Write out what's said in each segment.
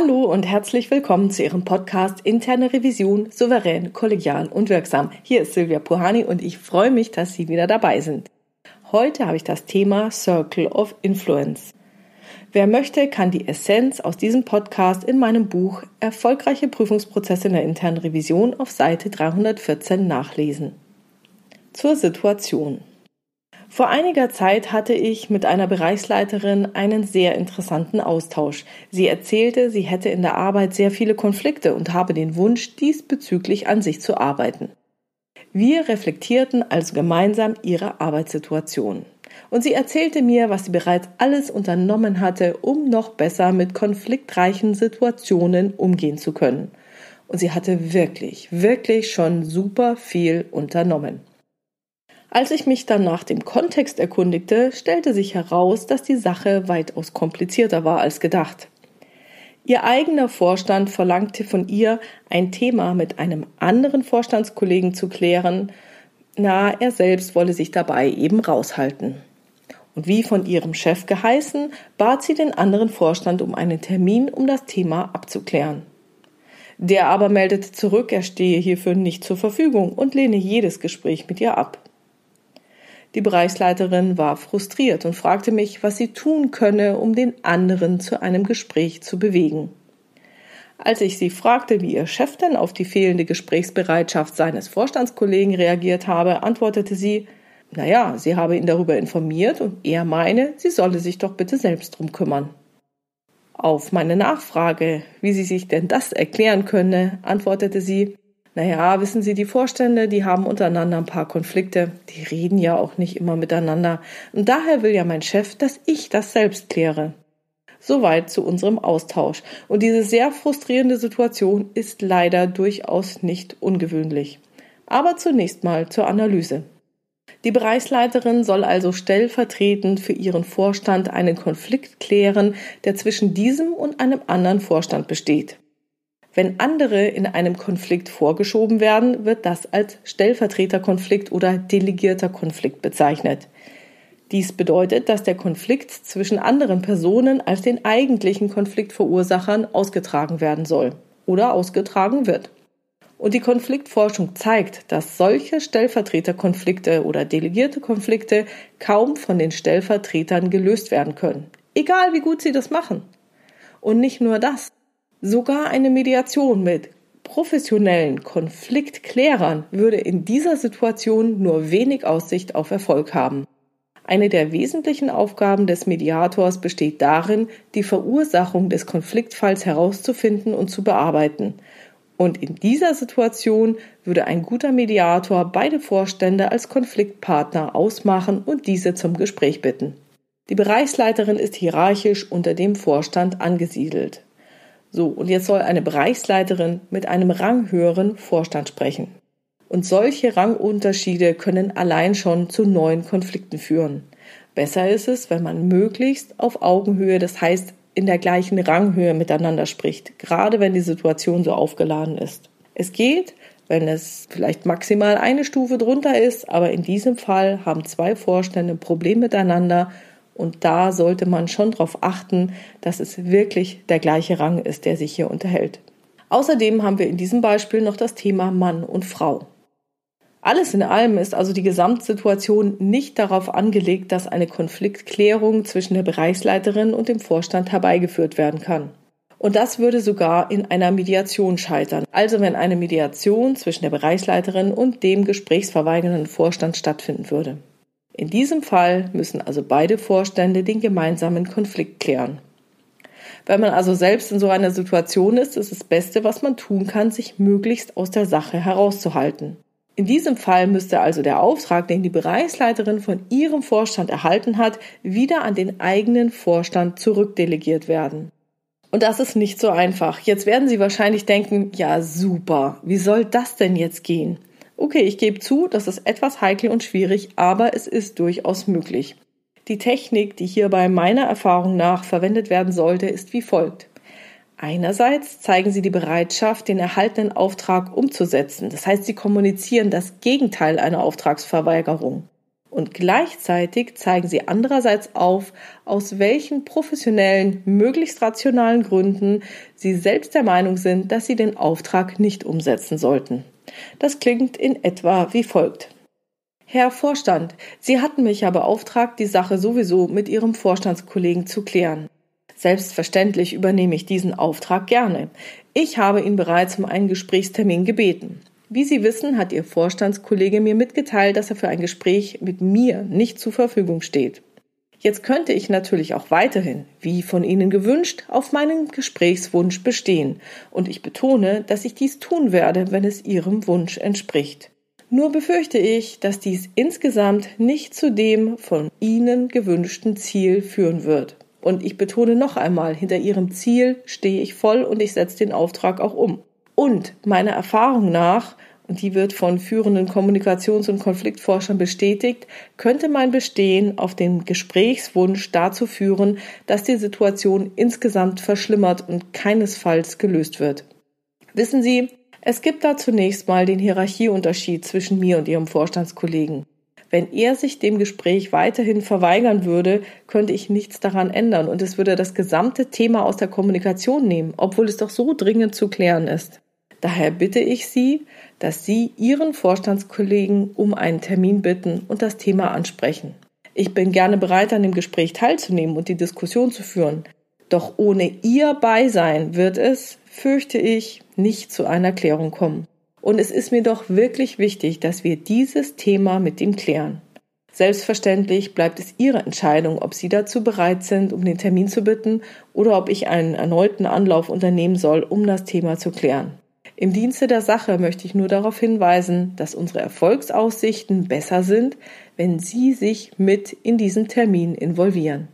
Hallo und herzlich willkommen zu Ihrem Podcast Interne Revision souverän, kollegial und wirksam. Hier ist Silvia Puhani und ich freue mich, dass Sie wieder dabei sind. Heute habe ich das Thema Circle of Influence. Wer möchte, kann die Essenz aus diesem Podcast in meinem Buch Erfolgreiche Prüfungsprozesse in der internen Revision auf Seite 314 nachlesen. Zur Situation. Vor einiger Zeit hatte ich mit einer Bereichsleiterin einen sehr interessanten Austausch. Sie erzählte, sie hätte in der Arbeit sehr viele Konflikte und habe den Wunsch, diesbezüglich an sich zu arbeiten. Wir reflektierten also gemeinsam ihre Arbeitssituation. Und sie erzählte mir, was sie bereits alles unternommen hatte, um noch besser mit konfliktreichen Situationen umgehen zu können. Und sie hatte wirklich, wirklich schon super viel unternommen. Als ich mich dann nach dem Kontext erkundigte, stellte sich heraus, dass die Sache weitaus komplizierter war als gedacht. Ihr eigener Vorstand verlangte von ihr, ein Thema mit einem anderen Vorstandskollegen zu klären, na, er selbst wolle sich dabei eben raushalten. Und wie von ihrem Chef geheißen, bat sie den anderen Vorstand um einen Termin, um das Thema abzuklären. Der aber meldete zurück, er stehe hierfür nicht zur Verfügung und lehne jedes Gespräch mit ihr ab. Die Bereichsleiterin war frustriert und fragte mich, was sie tun könne, um den anderen zu einem Gespräch zu bewegen. Als ich sie fragte, wie ihr Chef denn auf die fehlende Gesprächsbereitschaft seines Vorstandskollegen reagiert habe, antwortete sie, naja, sie habe ihn darüber informiert und er meine, sie solle sich doch bitte selbst drum kümmern. Auf meine Nachfrage, wie sie sich denn das erklären könne, antwortete sie, naja, wissen Sie, die Vorstände, die haben untereinander ein paar Konflikte. Die reden ja auch nicht immer miteinander. Und daher will ja mein Chef, dass ich das selbst kläre. Soweit zu unserem Austausch. Und diese sehr frustrierende Situation ist leider durchaus nicht ungewöhnlich. Aber zunächst mal zur Analyse. Die Bereichsleiterin soll also stellvertretend für ihren Vorstand einen Konflikt klären, der zwischen diesem und einem anderen Vorstand besteht. Wenn andere in einem Konflikt vorgeschoben werden, wird das als Stellvertreterkonflikt oder delegierter Konflikt bezeichnet. Dies bedeutet, dass der Konflikt zwischen anderen Personen als den eigentlichen Konfliktverursachern ausgetragen werden soll oder ausgetragen wird. Und die Konfliktforschung zeigt, dass solche Stellvertreterkonflikte oder delegierte Konflikte kaum von den Stellvertretern gelöst werden können, egal wie gut sie das machen. Und nicht nur das. Sogar eine Mediation mit professionellen Konfliktklärern würde in dieser Situation nur wenig Aussicht auf Erfolg haben. Eine der wesentlichen Aufgaben des Mediators besteht darin, die Verursachung des Konfliktfalls herauszufinden und zu bearbeiten. Und in dieser Situation würde ein guter Mediator beide Vorstände als Konfliktpartner ausmachen und diese zum Gespräch bitten. Die Bereichsleiterin ist hierarchisch unter dem Vorstand angesiedelt. So, und jetzt soll eine Bereichsleiterin mit einem ranghöheren Vorstand sprechen. Und solche Rangunterschiede können allein schon zu neuen Konflikten führen. Besser ist es, wenn man möglichst auf Augenhöhe, das heißt in der gleichen Ranghöhe miteinander spricht, gerade wenn die Situation so aufgeladen ist. Es geht, wenn es vielleicht maximal eine Stufe drunter ist, aber in diesem Fall haben zwei Vorstände ein Problem miteinander und da sollte man schon darauf achten, dass es wirklich der gleiche Rang ist, der sich hier unterhält. Außerdem haben wir in diesem Beispiel noch das Thema Mann und Frau. Alles in allem ist also die Gesamtsituation nicht darauf angelegt, dass eine Konfliktklärung zwischen der Bereichsleiterin und dem Vorstand herbeigeführt werden kann. Und das würde sogar in einer Mediation scheitern. Also wenn eine Mediation zwischen der Bereichsleiterin und dem gesprächsverweigernden Vorstand stattfinden würde. In diesem Fall müssen also beide Vorstände den gemeinsamen Konflikt klären. Wenn man also selbst in so einer Situation ist, ist das Beste, was man tun kann, sich möglichst aus der Sache herauszuhalten. In diesem Fall müsste also der Auftrag, den die Bereichsleiterin von ihrem Vorstand erhalten hat, wieder an den eigenen Vorstand zurückdelegiert werden. Und das ist nicht so einfach. Jetzt werden Sie wahrscheinlich denken, ja super, wie soll das denn jetzt gehen? Okay, ich gebe zu, das ist etwas heikel und schwierig, aber es ist durchaus möglich. Die Technik, die hierbei meiner Erfahrung nach verwendet werden sollte, ist wie folgt. Einerseits zeigen sie die Bereitschaft, den erhaltenen Auftrag umzusetzen. Das heißt, sie kommunizieren das Gegenteil einer Auftragsverweigerung. Und gleichzeitig zeigen sie andererseits auf, aus welchen professionellen, möglichst rationalen Gründen sie selbst der Meinung sind, dass sie den Auftrag nicht umsetzen sollten. Das klingt in etwa wie folgt. Herr Vorstand, Sie hatten mich ja beauftragt, die Sache sowieso mit Ihrem Vorstandskollegen zu klären. Selbstverständlich übernehme ich diesen Auftrag gerne. Ich habe ihn bereits um einen Gesprächstermin gebeten. Wie Sie wissen, hat Ihr Vorstandskollege mir mitgeteilt, dass er für ein Gespräch mit mir nicht zur Verfügung steht. Jetzt könnte ich natürlich auch weiterhin, wie von Ihnen gewünscht, auf meinen Gesprächswunsch bestehen, und ich betone, dass ich dies tun werde, wenn es Ihrem Wunsch entspricht. Nur befürchte ich, dass dies insgesamt nicht zu dem von Ihnen gewünschten Ziel führen wird. Und ich betone noch einmal, hinter Ihrem Ziel stehe ich voll und ich setze den Auftrag auch um. Und meiner Erfahrung nach, die wird von führenden Kommunikations- und Konfliktforschern bestätigt, könnte mein Bestehen auf dem Gesprächswunsch dazu führen, dass die Situation insgesamt verschlimmert und keinesfalls gelöst wird. Wissen Sie, es gibt da zunächst mal den Hierarchieunterschied zwischen mir und Ihrem Vorstandskollegen. Wenn er sich dem Gespräch weiterhin verweigern würde, könnte ich nichts daran ändern und es würde das gesamte Thema aus der Kommunikation nehmen, obwohl es doch so dringend zu klären ist. Daher bitte ich Sie, dass Sie Ihren Vorstandskollegen um einen Termin bitten und das Thema ansprechen. Ich bin gerne bereit, an dem Gespräch teilzunehmen und die Diskussion zu führen. Doch ohne Ihr Beisein wird es, fürchte ich, nicht zu einer Klärung kommen. Und es ist mir doch wirklich wichtig, dass wir dieses Thema mit ihm klären. Selbstverständlich bleibt es Ihre Entscheidung, ob Sie dazu bereit sind, um den Termin zu bitten oder ob ich einen erneuten Anlauf unternehmen soll, um das Thema zu klären. Im Dienste der Sache möchte ich nur darauf hinweisen, dass unsere Erfolgsaussichten besser sind, wenn Sie sich mit in diesen Termin involvieren.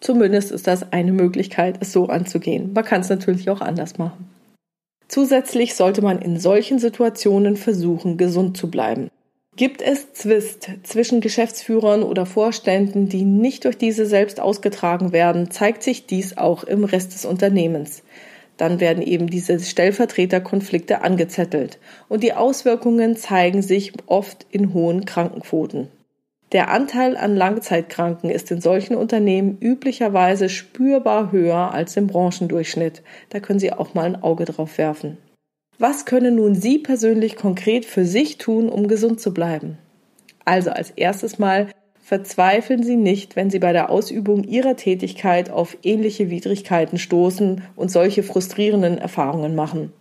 Zumindest ist das eine Möglichkeit, es so anzugehen. Man kann es natürlich auch anders machen. Zusätzlich sollte man in solchen Situationen versuchen, gesund zu bleiben. Gibt es Zwist zwischen Geschäftsführern oder Vorständen, die nicht durch diese selbst ausgetragen werden, zeigt sich dies auch im Rest des Unternehmens dann werden eben diese Stellvertreterkonflikte angezettelt und die Auswirkungen zeigen sich oft in hohen Krankenquoten. Der Anteil an Langzeitkranken ist in solchen Unternehmen üblicherweise spürbar höher als im Branchendurchschnitt. Da können Sie auch mal ein Auge drauf werfen. Was können nun Sie persönlich konkret für sich tun, um gesund zu bleiben? Also als erstes mal Verzweifeln Sie nicht, wenn Sie bei der Ausübung Ihrer Tätigkeit auf ähnliche Widrigkeiten stoßen und solche frustrierenden Erfahrungen machen.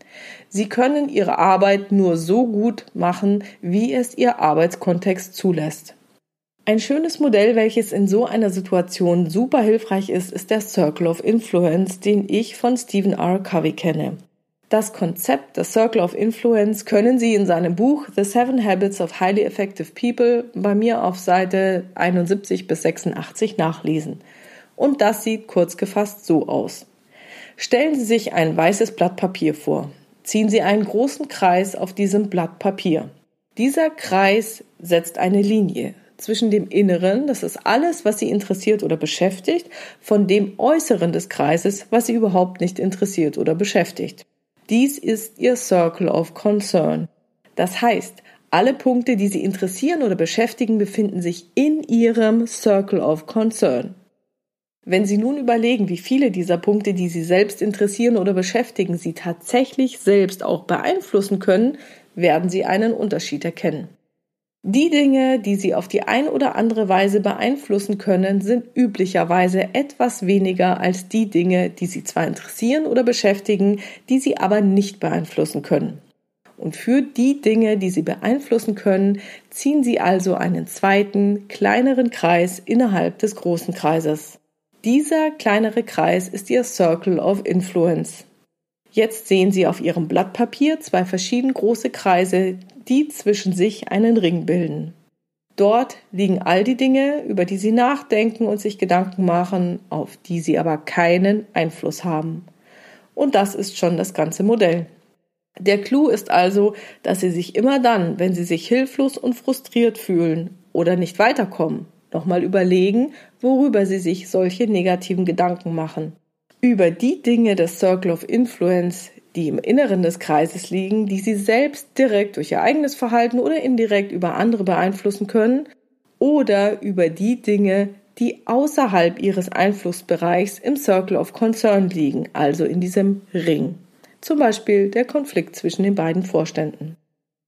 Sie können Ihre Arbeit nur so gut machen, wie es Ihr Arbeitskontext zulässt. Ein schönes Modell, welches in so einer Situation super hilfreich ist, ist der Circle of Influence, den ich von Stephen R. Covey kenne. Das Konzept des Circle of Influence können Sie in seinem Buch The Seven Habits of Highly Effective People bei mir auf Seite 71 bis 86 nachlesen. Und das sieht kurz gefasst so aus. Stellen Sie sich ein weißes Blatt Papier vor. Ziehen Sie einen großen Kreis auf diesem Blatt Papier. Dieser Kreis setzt eine Linie zwischen dem Inneren, das ist alles, was Sie interessiert oder beschäftigt, von dem Äußeren des Kreises, was Sie überhaupt nicht interessiert oder beschäftigt. Dies ist Ihr Circle of Concern. Das heißt, alle Punkte, die Sie interessieren oder beschäftigen, befinden sich in Ihrem Circle of Concern. Wenn Sie nun überlegen, wie viele dieser Punkte, die Sie selbst interessieren oder beschäftigen, Sie tatsächlich selbst auch beeinflussen können, werden Sie einen Unterschied erkennen. Die Dinge, die Sie auf die ein oder andere Weise beeinflussen können, sind üblicherweise etwas weniger als die Dinge, die Sie zwar interessieren oder beschäftigen, die Sie aber nicht beeinflussen können. Und für die Dinge, die Sie beeinflussen können, ziehen Sie also einen zweiten, kleineren Kreis innerhalb des großen Kreises. Dieser kleinere Kreis ist Ihr Circle of Influence. Jetzt sehen Sie auf Ihrem Blatt Papier zwei verschieden große Kreise, die zwischen sich einen Ring bilden. Dort liegen all die Dinge, über die Sie nachdenken und sich Gedanken machen, auf die Sie aber keinen Einfluss haben. Und das ist schon das ganze Modell. Der Clou ist also, dass Sie sich immer dann, wenn Sie sich hilflos und frustriert fühlen oder nicht weiterkommen, nochmal überlegen, worüber Sie sich solche negativen Gedanken machen über die Dinge des Circle of Influence, die im Inneren des Kreises liegen, die sie selbst direkt durch ihr eigenes Verhalten oder indirekt über andere beeinflussen können oder über die Dinge, die außerhalb ihres Einflussbereichs im Circle of Concern liegen, also in diesem Ring. Zum Beispiel der Konflikt zwischen den beiden Vorständen.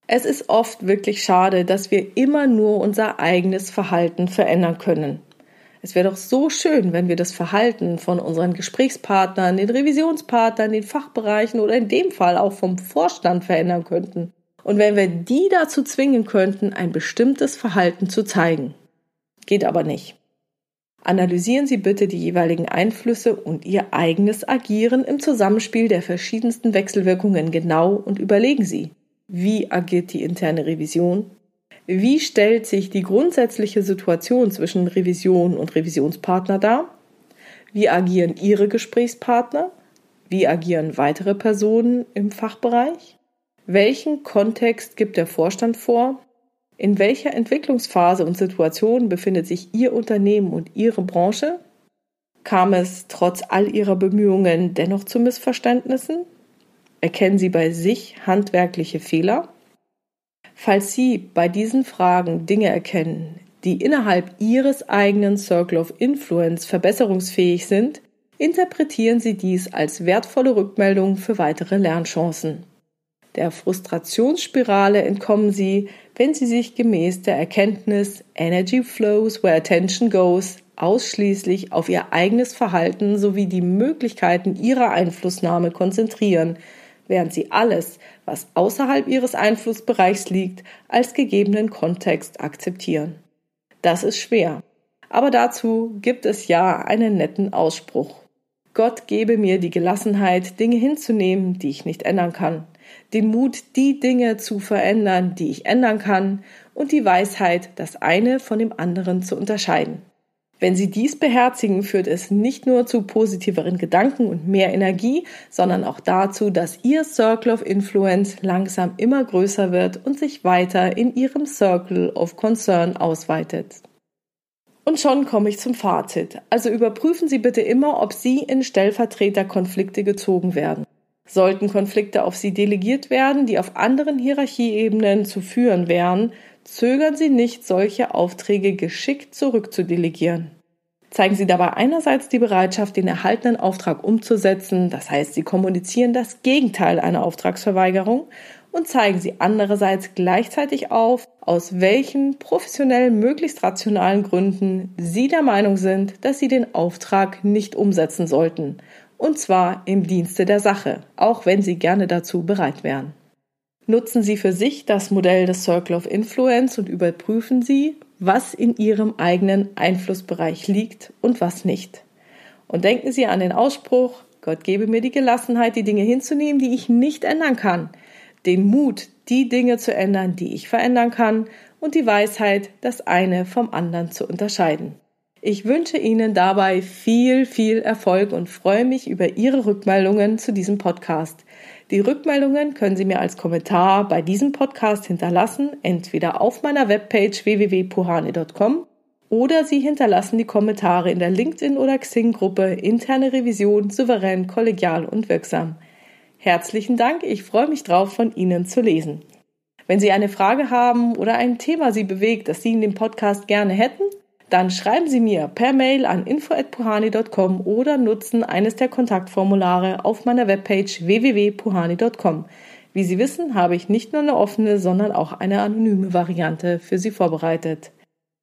Es ist oft wirklich schade, dass wir immer nur unser eigenes Verhalten verändern können. Es wäre doch so schön, wenn wir das Verhalten von unseren Gesprächspartnern, den Revisionspartnern, den Fachbereichen oder in dem Fall auch vom Vorstand verändern könnten. Und wenn wir die dazu zwingen könnten, ein bestimmtes Verhalten zu zeigen. Geht aber nicht. Analysieren Sie bitte die jeweiligen Einflüsse und Ihr eigenes Agieren im Zusammenspiel der verschiedensten Wechselwirkungen genau und überlegen Sie, wie agiert die interne Revision? Wie stellt sich die grundsätzliche Situation zwischen Revision und Revisionspartner dar? Wie agieren Ihre Gesprächspartner? Wie agieren weitere Personen im Fachbereich? Welchen Kontext gibt der Vorstand vor? In welcher Entwicklungsphase und Situation befindet sich Ihr Unternehmen und Ihre Branche? Kam es trotz all Ihrer Bemühungen dennoch zu Missverständnissen? Erkennen Sie bei sich handwerkliche Fehler? Falls Sie bei diesen Fragen Dinge erkennen, die innerhalb Ihres eigenen Circle of Influence verbesserungsfähig sind, interpretieren Sie dies als wertvolle Rückmeldung für weitere Lernchancen. Der Frustrationsspirale entkommen Sie, wenn Sie sich gemäß der Erkenntnis Energy flows where attention goes ausschließlich auf Ihr eigenes Verhalten sowie die Möglichkeiten Ihrer Einflussnahme konzentrieren, während Sie alles, was außerhalb Ihres Einflussbereichs liegt, als gegebenen Kontext akzeptieren. Das ist schwer. Aber dazu gibt es ja einen netten Ausspruch. Gott gebe mir die Gelassenheit, Dinge hinzunehmen, die ich nicht ändern kann den Mut, die Dinge zu verändern, die ich ändern kann, und die Weisheit, das eine von dem anderen zu unterscheiden. Wenn Sie dies beherzigen, führt es nicht nur zu positiveren Gedanken und mehr Energie, sondern auch dazu, dass Ihr Circle of Influence langsam immer größer wird und sich weiter in Ihrem Circle of Concern ausweitet. Und schon komme ich zum Fazit. Also überprüfen Sie bitte immer, ob Sie in Stellvertreterkonflikte gezogen werden. Sollten Konflikte auf Sie delegiert werden, die auf anderen Hierarchieebenen zu führen wären, zögern Sie nicht, solche Aufträge geschickt zurückzudelegieren. Zeigen Sie dabei einerseits die Bereitschaft, den erhaltenen Auftrag umzusetzen, das heißt, Sie kommunizieren das Gegenteil einer Auftragsverweigerung und zeigen Sie andererseits gleichzeitig auf, aus welchen professionell möglichst rationalen Gründen Sie der Meinung sind, dass Sie den Auftrag nicht umsetzen sollten und zwar im Dienste der Sache, auch wenn Sie gerne dazu bereit wären. Nutzen Sie für sich das Modell des Circle of Influence und überprüfen Sie, was in Ihrem eigenen Einflussbereich liegt und was nicht. Und denken Sie an den Ausspruch, Gott gebe mir die Gelassenheit, die Dinge hinzunehmen, die ich nicht ändern kann, den Mut, die Dinge zu ändern, die ich verändern kann, und die Weisheit, das eine vom anderen zu unterscheiden. Ich wünsche Ihnen dabei viel, viel Erfolg und freue mich über Ihre Rückmeldungen zu diesem Podcast. Die Rückmeldungen können Sie mir als Kommentar bei diesem Podcast hinterlassen, entweder auf meiner Webpage www.puhane.com oder Sie hinterlassen die Kommentare in der LinkedIn- oder Xing-Gruppe Interne Revision souverän, kollegial und wirksam. Herzlichen Dank, ich freue mich drauf, von Ihnen zu lesen. Wenn Sie eine Frage haben oder ein Thema Sie bewegt, das Sie in dem Podcast gerne hätten, dann schreiben Sie mir per Mail an info@puhani.com oder nutzen eines der Kontaktformulare auf meiner Webpage www.puhani.com. Wie Sie wissen, habe ich nicht nur eine offene, sondern auch eine anonyme Variante für Sie vorbereitet.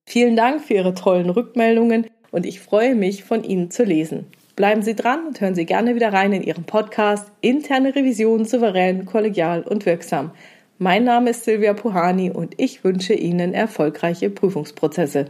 Vielen Dank für Ihre tollen Rückmeldungen und ich freue mich, von Ihnen zu lesen. Bleiben Sie dran und hören Sie gerne wieder rein in Ihren Podcast Interne Revision souverän, kollegial und wirksam. Mein Name ist Silvia Puhani und ich wünsche Ihnen erfolgreiche Prüfungsprozesse.